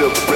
feel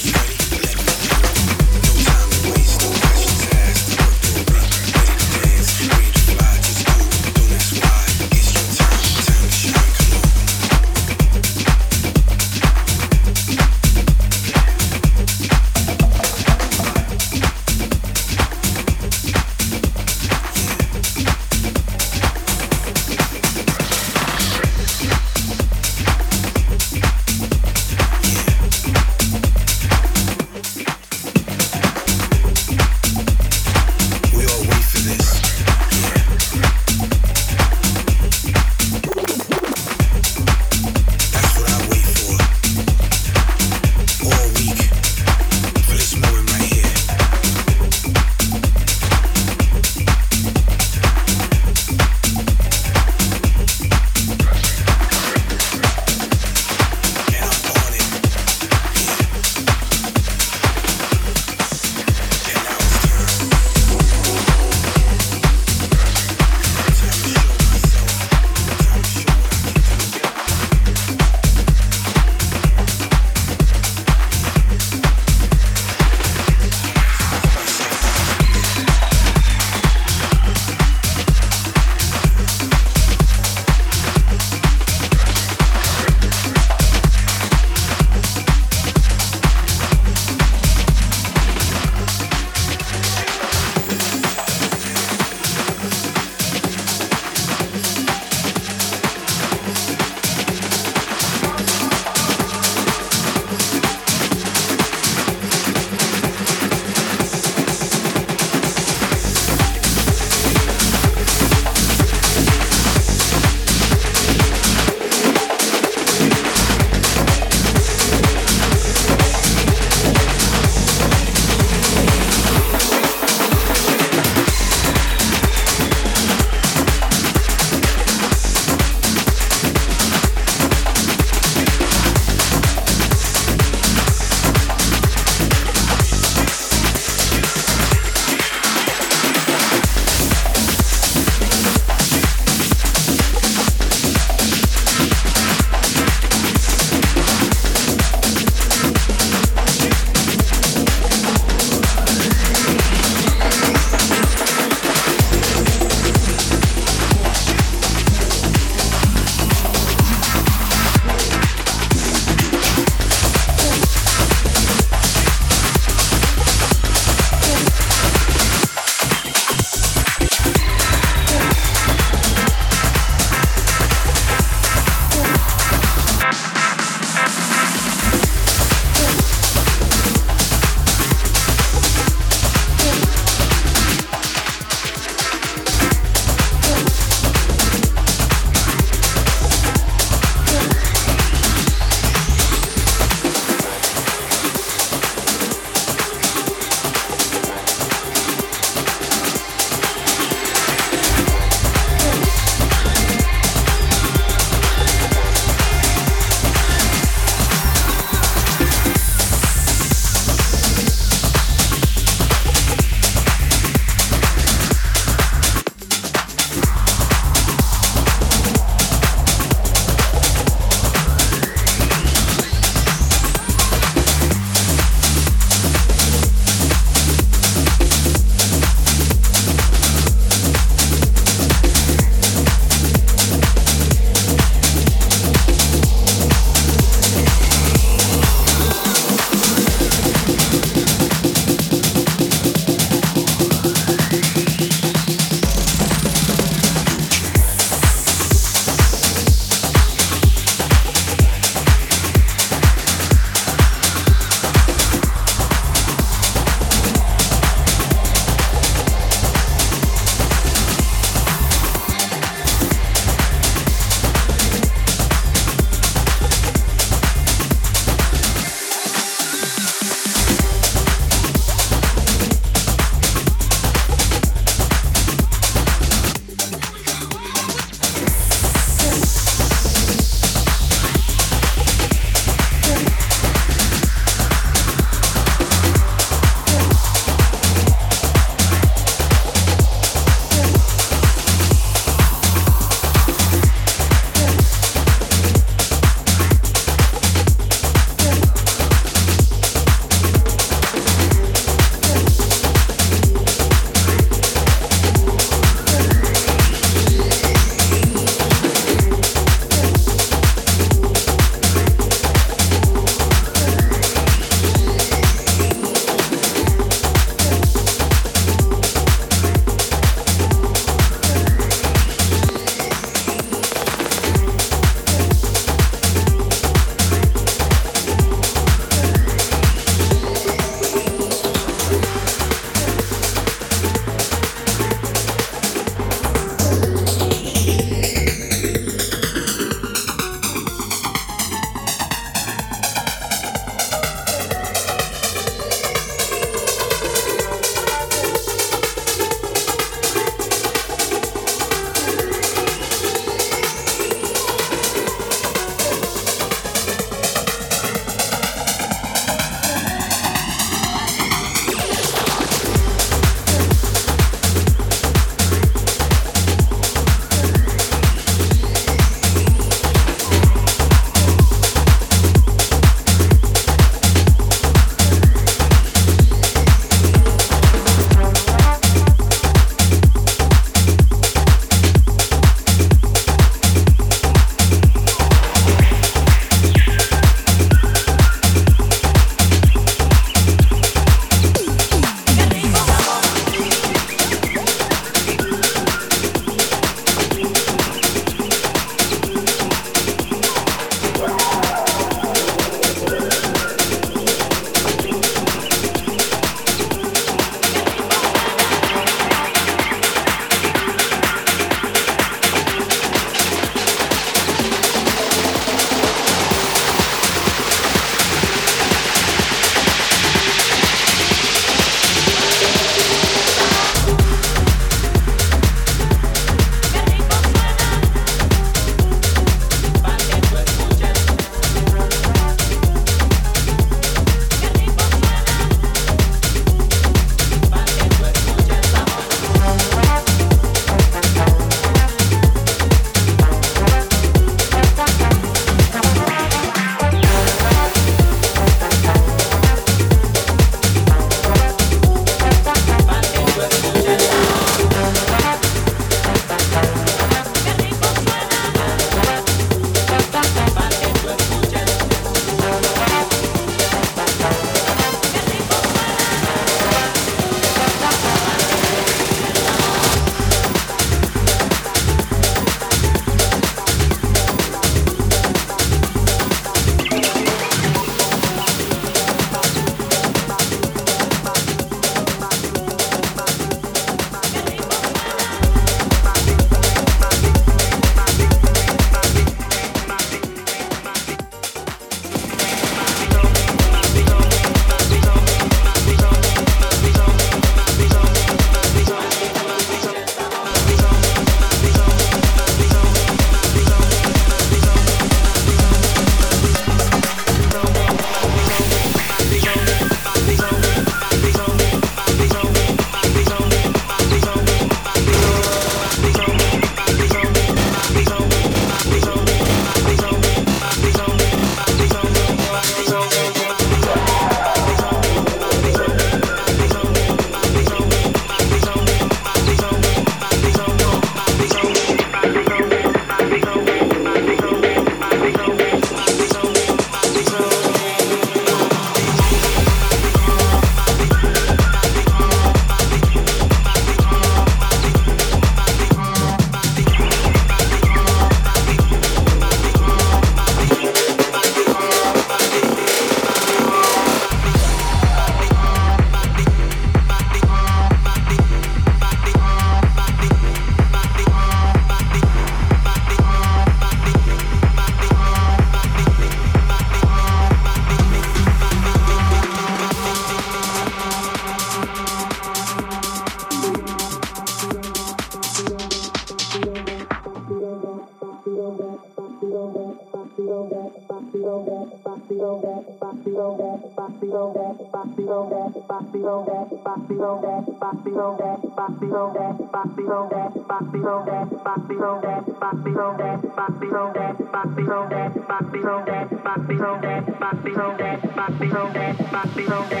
Bye.